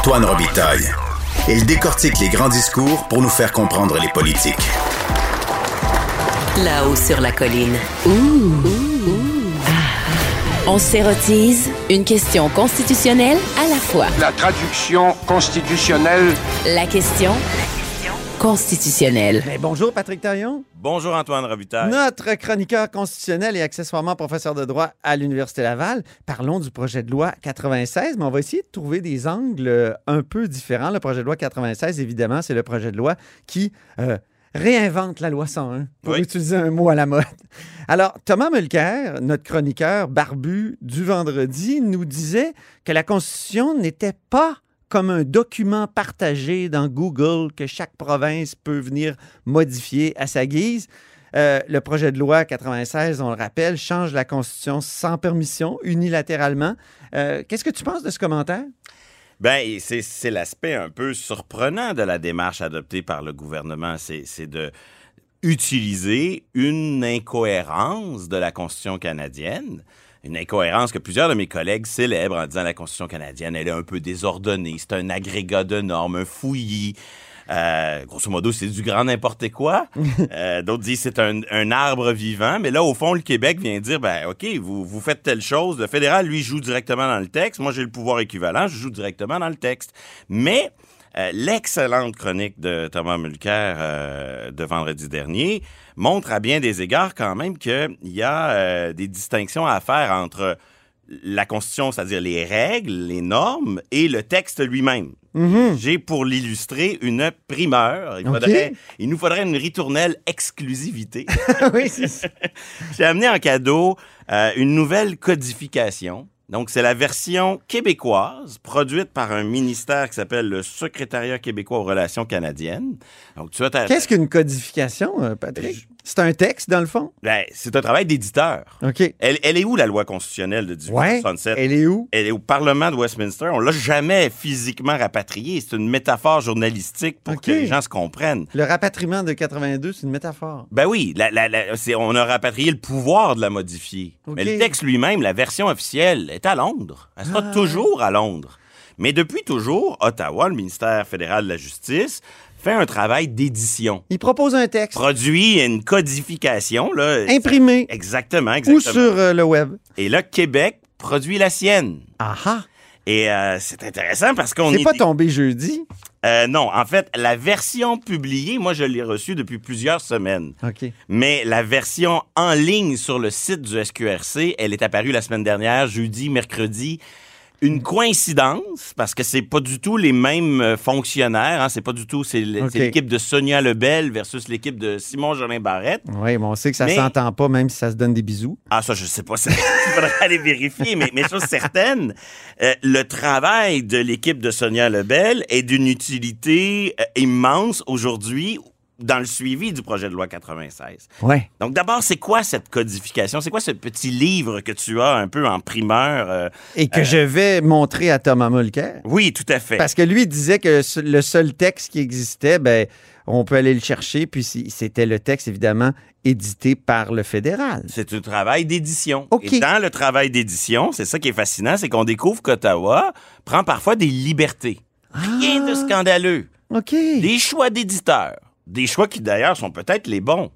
Antoine Robitaille. Il décortique les grands discours pour nous faire comprendre les politiques. Là-haut sur la colline. On s'érotise une question constitutionnelle à la fois. La traduction constitutionnelle. La question constitutionnelle. Ben, bonjour Patrick Taillon, Bonjour Antoine Robitaille. notre chroniqueur constitutionnel et accessoirement professeur de droit à l'Université Laval. Parlons du projet de loi 96, mais on va essayer de trouver des angles euh, un peu différents. Le projet de loi 96, évidemment, c'est le projet de loi qui euh, réinvente la loi 101, pour Oui. utiliser un mot à la mode. Alors, Thomas Mulcair, notre chroniqueur barbu du vendredi, nous disait que la Constitution n'était pas comme un document partagé dans Google que chaque province peut venir modifier à sa guise. Euh, le projet de loi 96, on le rappelle, change la Constitution sans permission, unilatéralement. Euh, Qu'est-ce que tu penses de ce commentaire? Ben, c'est l'aspect un peu surprenant de la démarche adoptée par le gouvernement. C'est de utiliser une incohérence de la Constitution canadienne. Une incohérence que plusieurs de mes collègues célèbrent en disant la Constitution canadienne, elle est un peu désordonnée, c'est un agrégat de normes, un fouillis. Euh, grosso modo, c'est du grand n'importe quoi. Euh, D'autres disent c'est un, un arbre vivant. Mais là, au fond, le Québec vient dire, ben OK, vous, vous faites telle chose. Le fédéral, lui, joue directement dans le texte. Moi, j'ai le pouvoir équivalent, je joue directement dans le texte. Mais euh, l'excellente chronique de Thomas Mulcair euh, de vendredi dernier montre à bien des égards quand même qu'il y a euh, des distinctions à faire entre la Constitution, c'est-à-dire les règles, les normes, et le texte lui-même. J'ai pour l'illustrer une primeur. Il, Ok. faudrait- il nous faudrait une ritournelle exclusivité. oui, c'est ça. J'ai amené en cadeau euh, une nouvelle codification. Donc, c'est la version québécoise produite par un ministère qui s'appelle le Secrétariat québécois aux relations canadiennes. Donc, tu Qu'est-ce qu'une codification, euh, Patrick? C'est un texte, dans le fond? Ben, c'est un travail d'éditeur. OK. Elle, elle est où, la loi constitutionnelle de Ouais. 1867? Elle est où? Elle est au Parlement de Westminster. On l'a jamais physiquement rapatriée. C'est une métaphore journalistique pour que les gens se comprennent. Le rapatriement de 82, c'est une métaphore. Ben oui, la- la- la- c'est- on a rapatrié le pouvoir de la modifier. Mais le texte lui-même, la version officielle, est à Londres. Elle sera Ah. toujours à Londres. Mais depuis toujours, Ottawa, le ministère fédéral de la Justice, fait un travail d'édition. Il propose un texte Produit une codification. Là, imprimé Exactement, ou exactement. sur euh, le web. Et là, Québec produit la sienne. Ah ah! Et euh, c'est intéressant parce qu'on C'est est... pas tombé jeudi? Euh, non, en fait, la version publiée, moi, je l'ai reçue depuis plusieurs semaines. OK. Mais la version en ligne sur le site du SQRC, elle est apparue la semaine dernière, jeudi, mercredi. Une coïncidence, parce que c'est pas du tout les mêmes euh, fonctionnaires. Hein, c'est pas du tout. C'est l'équipe de Sonia Lebel versus l'équipe de Simon Jolin Barrette. Oui, mais on sait que ça Mais- s'entend pas, même si ça se donne des bisous. Ah, ça, je sais pas. ça, Il faudrait aller vérifier. Mais, mais chose certaine, euh, le travail de l'équipe de Sonia Lebel est d'une utilité euh, immense aujourd'hui dans le suivi du projet de loi 96. Ouais. Donc d'abord, c'est quoi cette codification? C'est quoi ce petit livre que tu as un peu en primeur? euh? Et que je vais montrer à Thomas Mulcair? Oui, tout à fait. Parce que lui disait que le seul texte qui existait, ben, on peut aller le chercher, puis c'était le texte, évidemment, édité par le fédéral. C'est un travail d'édition. OK. Et dans le travail d'édition, c'est ça qui est fascinant, c'est qu'on découvre qu'Ottawa prend parfois des libertés. Rien de scandaleux. OK. Des choix d'éditeurs. Des choix qui d'ailleurs sont peut-être les bons.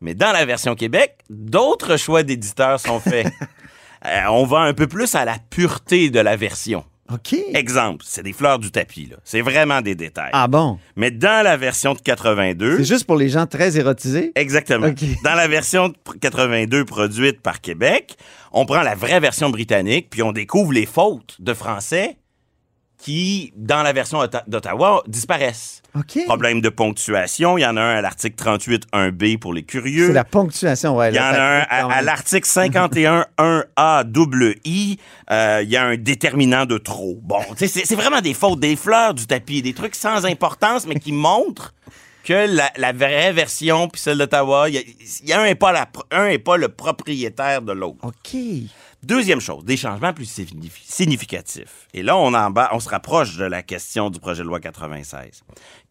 Mais dans la version Québec, d'autres choix d'éditeurs sont faits. Euh, on va un peu plus à la pureté de la version. OK. Exemple, c'est des fleurs du tapis, là. C'est vraiment des détails. Ah bon? Mais dans la version de 82, C'est juste pour les gens très érotisés? Exactement. Dans la version de 82 produite par Québec, on prend la vraie version britannique, puis on découvre les fautes de français qui, dans la version Otta- d'Ottawa, disparaissent. OK. Problème de ponctuation, il y en a un à l'article 38 1B pour les curieux. C'est la ponctuation, ouais. Il y en a un à, à l'article 51 1A double I. euh, Il y a un déterminant de trop. Bon, c'est vraiment des fautes, des fleurs du tapis, des trucs sans importance, mais qui montrent que la, la vraie version puis celle d'Ottawa, il y a, il y a un n'est pas, la pro- un est pas le propriétaire de l'autre. OK. Deuxième chose, des changements plus signif- significatifs. Et là, on, en bas, on se rapproche de la question du projet de loi 96.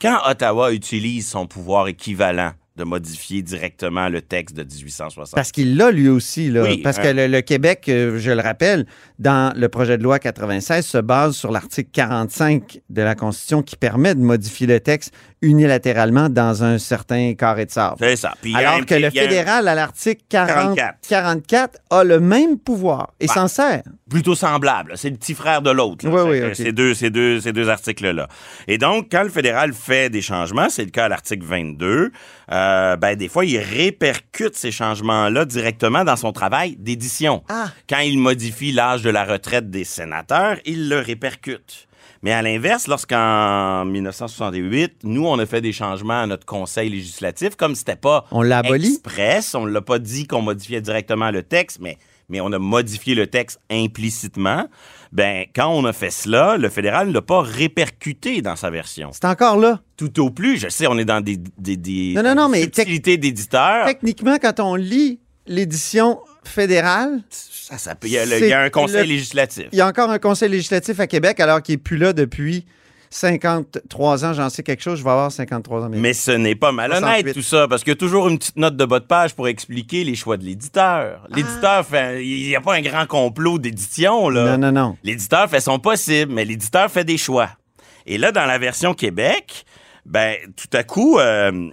Quand Ottawa utilise son pouvoir équivalent de modifier directement le texte de 1860. Parce qu'il l'a lui aussi, là. Oui, Parce hein. que le, le Québec, euh, je le rappelle, dans le projet de loi 96, se base sur l'article 45 de la Constitution qui permet de modifier le texte unilatéralement dans un certain carré de sable. C'est ça. Puis un Alors que le un- fédéral, à l'article 40 44. 44, a le même pouvoir et Bah. s'en sert. Plutôt semblable. C'est le petit frère de l'autre. Oui, oui. Ces deux, ces deux, ces deux articles-là. Et donc, quand le fédéral fait des changements, c'est le cas à l'article 22, euh, ben, des fois, il répercute ces changements-là directement dans son travail d'édition. Ah. Quand il modifie l'âge de la retraite des sénateurs, il le répercute. Mais à l'inverse, lorsqu'en 1968, nous, on a fait des changements à notre conseil législatif, comme c'était pas On l'a aboli? express, on l'a pas dit qu'on modifiait directement le texte, mais, mais on a modifié le texte implicitement. Ben, quand on a fait cela, le fédéral ne l'a pas répercuté dans sa version. C'est encore là. Tout au plus, je sais, on est dans des, des, des, Non, non, non, des mais subtilités d'éditeurs. Techniquement, quand on lit l'édition fédérale, Ça, ça peut- il, y a le- il y a un conseil le- législatif. il y a encore un conseil législatif à Québec alors qu'il n'est plus là depuis 53 ans. J'en sais quelque chose, je vais avoir 53 ans. Mais ce n'est pas malhonnête 68. tout ça, parce qu'il y a toujours une petite note de bas de page pour expliquer les choix de l'éditeur. Ah. L'éditeur fait, il n'y a pas un grand complot d'édition là. Non, non, non. L'éditeur fait son possible, mais l'éditeur fait des choix. Et là, dans la version Québec, ben tout à coup, euh,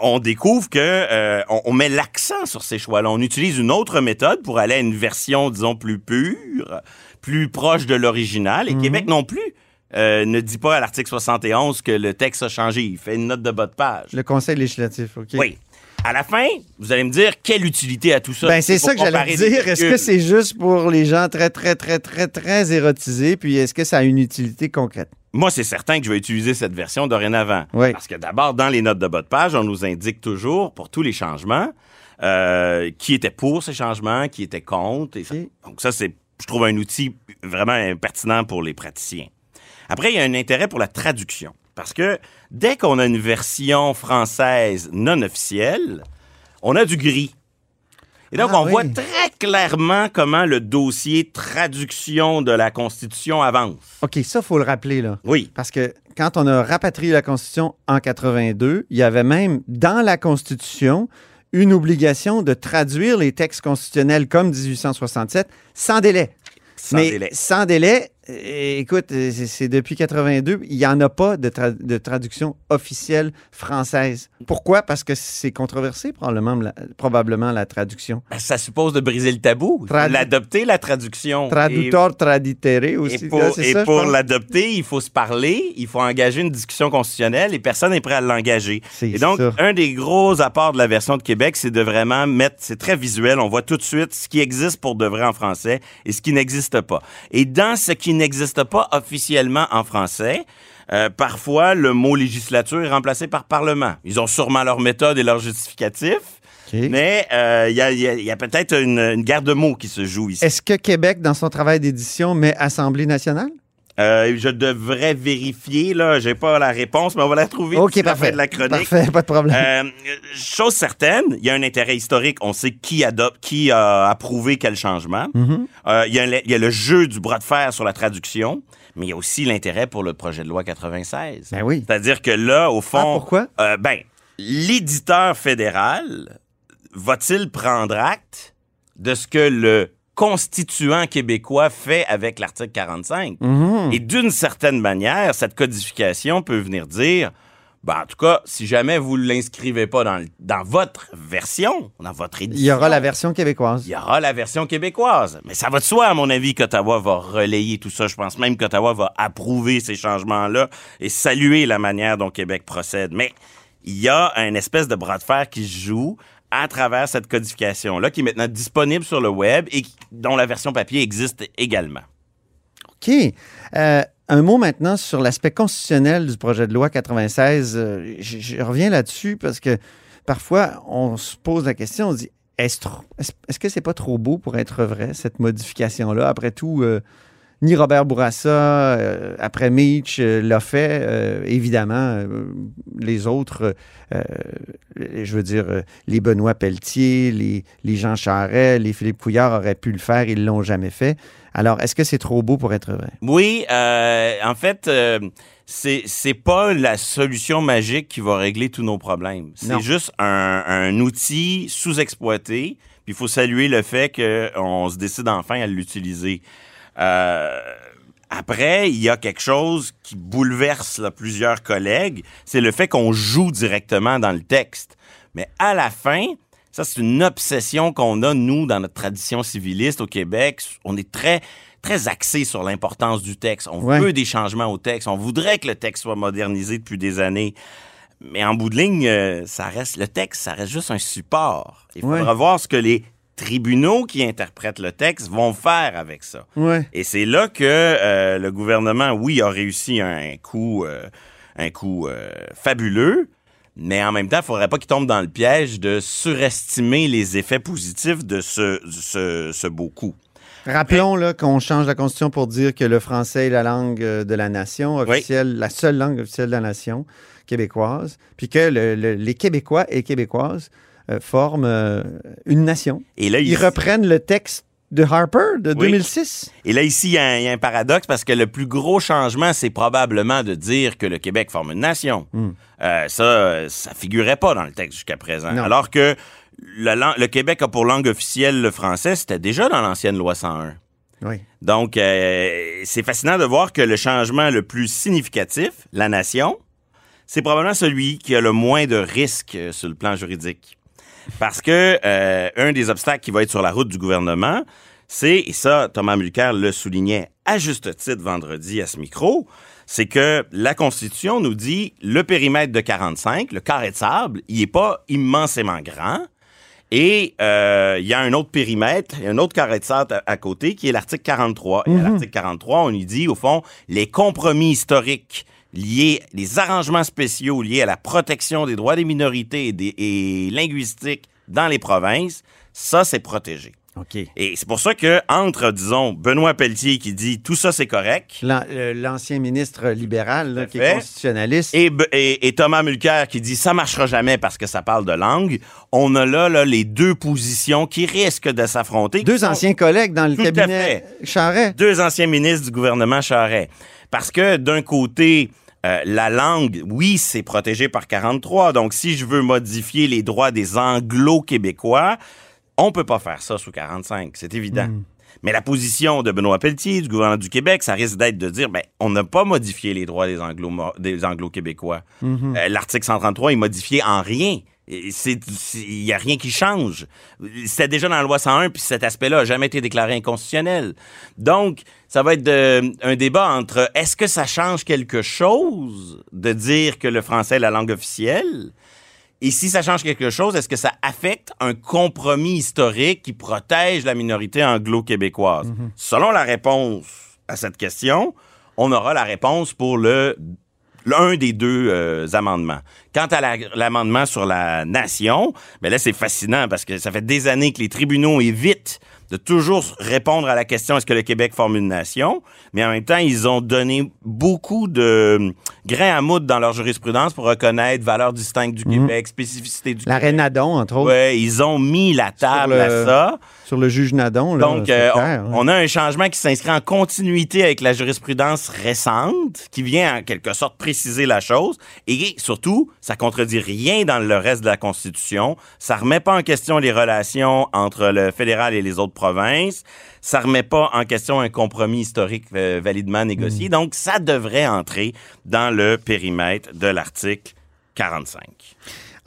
on découvre que euh, on, on met l'accent sur ces choix-là. On utilise une autre méthode pour aller à une version, disons, plus pure, plus proche de l'original. Et Mhm. Québec non plus euh, ne dit pas à l'article 71 que le texte a changé. Il fait une note de bas de page. Le conseil législatif, OK. Oui. À la fin, vous allez me dire quelle utilité à tout ça. Ben, c'est ça que j'allais dire. Est-ce que c'est juste pour les gens très, très, très, très, très érotisés? Puis est-ce que ça a une utilité concrète? Moi, c'est certain que je vais utiliser cette version dorénavant. Oui. Parce que d'abord, dans les notes de bas de page, on nous indique toujours, pour tous les changements, euh, qui était pour ces changements, qui était contre. Et ça- Ok. Donc ça, c'est, je trouve, un outil vraiment pertinent pour les praticiens. Après, il y a un intérêt pour la traduction. Parce que dès qu'on a une version française non officielle, on a du gris. Et donc, Ah on oui. voit très clairement comment le dossier traduction de la Constitution avance. OK, ça, faut le rappeler, là. Oui. Parce que quand on a rapatrié la Constitution en 82, il y avait même dans la Constitution une obligation de traduire les textes constitutionnels comme 1867 sans délai. Sans Mais délai. sans délai, écoute, euh, c'est depuis 82, il n'y en a pas de, tra- de traduction officielle française. Pourquoi? Parce que c'est controversé, probablement la, probablement, la traduction. Ben, ça suppose de briser le tabou. L'adopter, la traduction. Traducteur, traditere aussi. et pour, là, c'est et pour l'adopter, il faut se parler, il faut engager une discussion constitutionnelle et personne n'est prêt à l'engager. Et donc, ça. un des gros apports de la version de Québec, c'est de vraiment mettre, c'est très visuel, on voit tout de suite ce qui existe pour de vrai en français et ce qui n'existe pas. Et dans ce qui n'existe pas officiellement en français, euh, parfois, le mot législature est remplacé par parlement. Ils ont sûrement leur méthode et leur justificatif. Mais euh, il y a, il y a- il y a peut-être une, une guerre de mots qui se joue ici. Est-ce que Québec, dans son travail d'édition, met Assemblée nationale? Euh, je devrais vérifier, là. J'ai pas la réponse, mais on va la trouver OK, d'ici la fin parfait. de la chronique. Parfait, pas de problème. Euh, chose certaine, il y a un intérêt historique. On sait qui adopte, qui a approuvé quel changement. Mhm. Euh, il, y a le, il y a le jeu du bras de fer sur la traduction, mais il y a aussi l'intérêt pour le projet de loi 96. Ben oui. C'est-à-dire que là, au fond, Ah, pourquoi? ben, l'éditeur fédéral va-t-il prendre acte de ce que le constituant québécois fait avec l'article 45? Mhm. Et d'une certaine manière, cette codification peut venir dire, ben, en tout cas, si jamais vous ne l'inscrivez pas dans, votre version, dans votre édition, Il y aura la version québécoise. il y aura la version québécoise. Mais ça va de soi, à mon avis, qu'Ottawa va relayer tout ça. Je pense même qu'Ottawa va approuver ces changements-là et saluer la manière dont Québec procède. Mais il y a un espèce de bras de fer qui se joue à travers cette codification-là, qui est maintenant disponible sur le web et dont la version papier existe également. OK. Euh, un mot maintenant sur l'aspect constitutionnel du projet de loi 96. Euh, je, reviens là-dessus parce que parfois, on se pose la question, on se dit, est-ce, est-ce- est-ce que c'est pas trop beau pour être vrai, cette modification-là? Après tout, euh, ni Robert Bourassa, euh, après Meach, euh, l'a fait. Euh, évidemment, les autres, je veux dire, les Benoît Pelletier, les, les Jean Charest, les Philippe Couillard auraient pu le faire, ils l'ont jamais fait. Alors, est-ce que c'est trop beau pour être vrai? Oui, en fait, c'est c'est pas la solution magique qui va régler tous nos problèmes. C'est juste un, un outil sous-exploité. Puis il faut saluer le fait qu'on se décide enfin à l'utiliser. Euh, après, il y a quelque chose qui bouleverse là, plusieurs collègues, c'est le fait qu'on joue directement dans le texte. Mais à la fin, ça c'est une obsession qu'on a nous dans notre tradition civiliste au Québec. On est très très axé sur l'importance du texte. On Ouais. veut des changements au texte. On voudrait que le texte soit modernisé depuis des années. Mais en bout de ligne, euh, ça reste le texte, ça reste juste un support. Il Ouais. faudra voir ce que les tribunaux qui interprètent le texte vont faire avec ça. Ouais. Et c'est là que euh, le gouvernement, oui, a réussi un coup, euh, un coup euh, fabuleux, mais en même temps, il faudrait pas qu'il tombe dans le piège de surestimer les effets positifs de ce, ce, ce beau coup. Rappelons là, qu'on change la Constitution pour dire que le français est la langue de la nation officielle, la seule langue officielle de la nation québécoise, puis que le- le- les Québécois et Québécoises forment euh, une nation. Et là, Ils reprennent le texte de Harper de Oui. 2006. et là, ici, il y, a un- il y a un paradoxe parce que le plus gros changement, c'est probablement de dire que le Québec forme une nation. Euh, ça, euh, ça figurait pas dans le texte jusqu'à présent. Non. Alors que le Québec a pour langue officielle le français, c'était déjà dans l'ancienne loi 101. Oui. Donc, euh, c'est fascinant de voir que le changement le plus significatif, la nation, c'est probablement celui qui a le moins de risques euh, sur le plan juridique. Parce que euh, un des obstacles qui va être sur la route du gouvernement, c'est, et ça, Thomas Mulcair le soulignait à juste titre vendredi à ce micro, c'est que la Constitution nous dit le périmètre de 45, le carré de sable, il est pas immensément grand. Et euh, il y a un autre périmètre, il y a un autre carré de sable à, à côté qui est l'article 43. Et à l'article 43, on y dit, au fond, les compromis historiques liés, les arrangements spéciaux liés à la protection des droits des minorités et, des, et linguistiques dans les provinces, ça, c'est protégé. OK. Et c'est pour ça que entre, disons, Benoît Pelletier qui dit tout ça, c'est correct, euh, L'ancien ministre libéral là, qui est constitutionnaliste. et, B- et- et Thomas Mulcair qui dit ça marchera jamais parce que ça parle de langue, on a là, là les deux positions qui risquent de s'affronter. Deux sont anciens collègues dans le Tout cabinet Charret. Deux anciens ministres du gouvernement Charest. Parce que d'un côté, euh, la langue, oui, c'est protégé par 43. Donc, si je veux modifier les droits des anglo-québécois, on peut pas faire ça sous 45. C'est évident. Hmm. Mais la position de Benoît Pelletier, du gouvernement du Québec, ça risque d'être de dire, ben, on n'a pas modifié les droits des anglo des anglo-québécois. Mm-hmm. Euh, L'article 133 est modifié en rien. Il n'y a rien qui change. C'était déjà dans la loi 101, puis cet aspect-là n'a jamais été déclaré inconstitutionnel. Donc, ça va être de- un débat entre est-ce que ça change quelque chose de dire que le français est la langue officielle? Et si ça change quelque chose, est-ce que ça affecte un compromis historique qui protège la minorité anglo-québécoise? Selon la réponse à cette question, on aura la réponse pour le l'un des deux euh, amendements. Quant à la- l'amendement sur la nation, ben là c'est fascinant parce que ça fait des années que les tribunaux évitent de toujours répondre à la question est-ce que le Québec forme une nation, mais en même temps ils ont donné beaucoup de grains à moudre dans leur jurisprudence pour reconnaître valeurs distinctes du Québec, spécificité du La Québec. Nadon, entre autres, Ouais, ils ont mis la table le- à ça. sur le juge Nadon. là, Donc, euh, clair, on, hein. on a un changement qui s'inscrit en continuité avec la jurisprudence récente, qui vient en quelque sorte préciser la chose. Et surtout, ça contredit rien dans le reste de la Constitution. Ça remet pas en question les relations entre le fédéral et les autres provinces. Ça remet pas en question un compromis historique euh, validement négocié. Donc, ça devrait entrer dans le périmètre de l'article 45.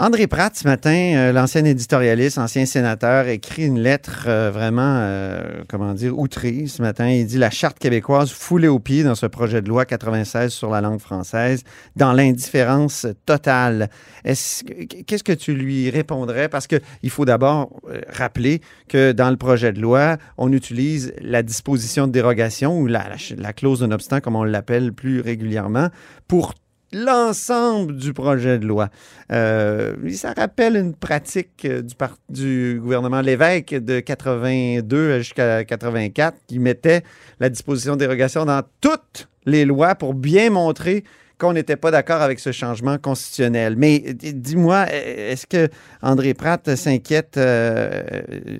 André Pratt, ce matin, euh, l'ancien éditorialiste, ancien sénateur, écrit une lettre euh, vraiment, euh, comment dire, outrée ce matin. Il dit La Charte québécoise foulée aux pieds dans ce projet de loi 96 sur la langue française, dans l'indifférence totale. Est-ce que- Qu'est-ce que tu lui répondrais? Parce qu'il faut d'abord rappeler que dans le projet de loi, on utilise la disposition de dérogation ou la, la, la clause de non-obstant, comme on l'appelle plus régulièrement, pour l'ensemble du projet de loi. Euh, ça rappelle une pratique euh, du, gouvernement Lévesque de 82 jusqu'à 84 qui mettait la disposition dérogation dans toutes les lois pour bien montrer qu'on n'était pas d'accord avec ce changement constitutionnel. Mais dis-moi, est-ce que André Pratt s'inquiète euh,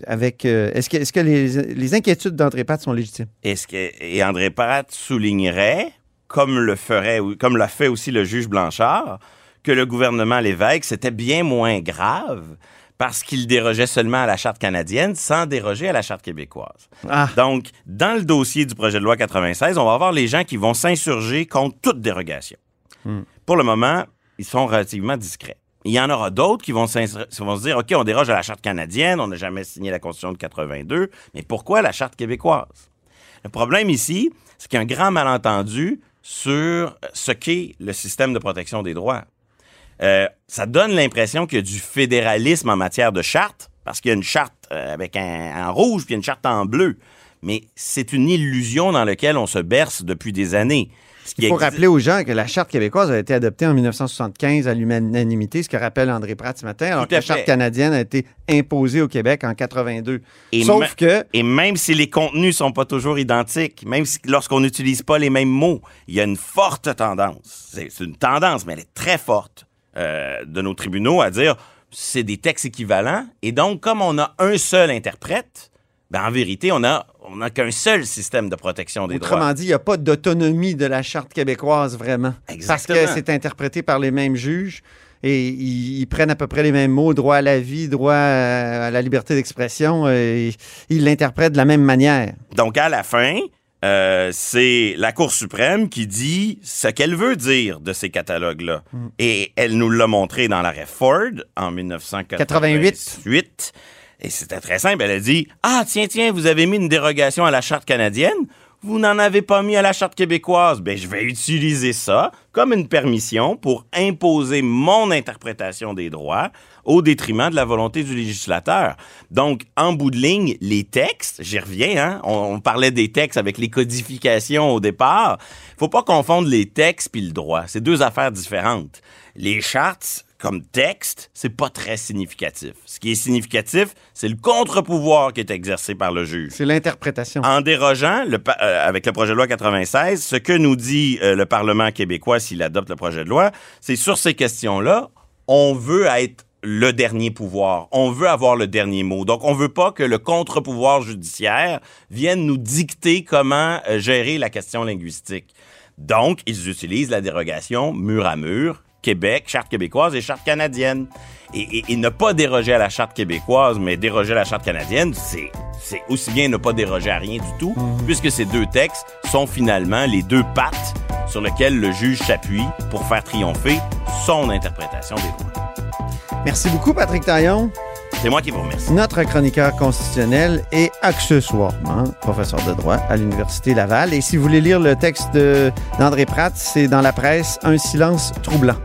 avec... est-ce que, est-ce que les, les inquiétudes d'André Pratt sont légitimes? Est-ce que, et André Pratt soulignerait, comme le ferait, ou comme l'a fait aussi le juge Blanchard, que le gouvernement Lévesque, c'était bien moins grave parce qu'il dérogeait seulement à la charte canadienne sans déroger à la charte québécoise. Ah. Donc, dans le dossier du projet de loi 96, on va avoir les gens qui vont s'insurger contre toute dérogation. Pour le moment, ils sont relativement discrets. Il y en aura d'autres qui vont, vont se dire, OK, on déroge à la charte canadienne, on n'a jamais signé la Constitution de 82, mais pourquoi la charte québécoise? Le problème ici, c'est qu'il y a un grand malentendu sur ce qu'est le système de protection des droits. Euh, ça donne l'impression qu'il y a du fédéralisme en matière de charte, parce qu'il y a une charte euh, avec un en rouge puis une charte en bleu. Mais c'est une illusion dans laquelle on se berce depuis des années. Il faut existe- rappeler aux gens que la Charte québécoise a été adoptée en 1975 à l'unanimité, ce que rappelle André Pratt ce matin, alors que la Charte canadienne a été imposée au Québec en 82. Et Sauf que Et même si les contenus sont pas toujours identiques, même si lorsqu'on n'utilise pas les mêmes mots, il y a une forte tendance. C'est c'est une tendance, mais elle est très forte euh, de nos tribunaux à dire c'est des textes équivalents. Et donc, comme on a un seul interprète, ben en vérité, on a on n'a qu'un seul système de protection des droits. Autrement dit, il n'y a pas d'autonomie de la Charte québécoise vraiment. Exactement. Parce que c'est interprété par les mêmes juges et ils, ils prennent à peu près les mêmes mots, droit à la vie, droit à, à la liberté d'expression, et ils l'interprètent de la même manière. Donc, à la fin, euh, c'est la Cour suprême qui dit ce qu'elle veut dire de ces catalogues-là. Et elle nous l'a montré dans l'arrêt Ford en 1988. Et c'était très simple. Elle a dit Ah, tiens, tiens, vous avez mis une dérogation à la Charte canadienne? Vous n'en avez pas mis à la Charte québécoise. Ben, je vais utiliser ça comme une permission pour imposer mon interprétation des droits au détriment de la volonté du législateur. Donc, en bout de ligne, les textes, j'y reviens, hein, on, parlait des textes avec les codifications au départ. Faut pas confondre les textes puis le droit. C'est deux affaires différentes. Les chartes, comme texte, c'est pas très significatif. Ce qui est significatif, c'est le contre-pouvoir qui est exercé par le juge. C'est l'interprétation. En dérogeant, le euh, avec le projet de loi 96, ce que nous dit euh, le Parlement québécois s'il adopte le projet de loi, c'est sur ces questions-là, on veut être le dernier pouvoir. On veut avoir le dernier mot. Donc, on veut pas que le contre-pouvoir judiciaire vienne nous dicter comment euh, gérer la question linguistique. Donc, ils utilisent la dérogation mur à mur, Québec, charte québécoise et charte canadienne. Et, et- et ne pas déroger à la charte québécoise, mais déroger à la charte canadienne, c'est, c'est aussi bien ne pas déroger à rien du tout, puisque ces deux textes sont finalement les deux pattes sur lesquelles le juge s'appuie pour faire triompher son interprétation des droits. Merci beaucoup, Patrick Taillon, C'est moi qui vous remercie. notre chroniqueur constitutionnel et accessoirement professeur de droit à l'Université Laval. Et si vous voulez lire le texte d'André Pratt, c'est dans la presse Un silence troublant.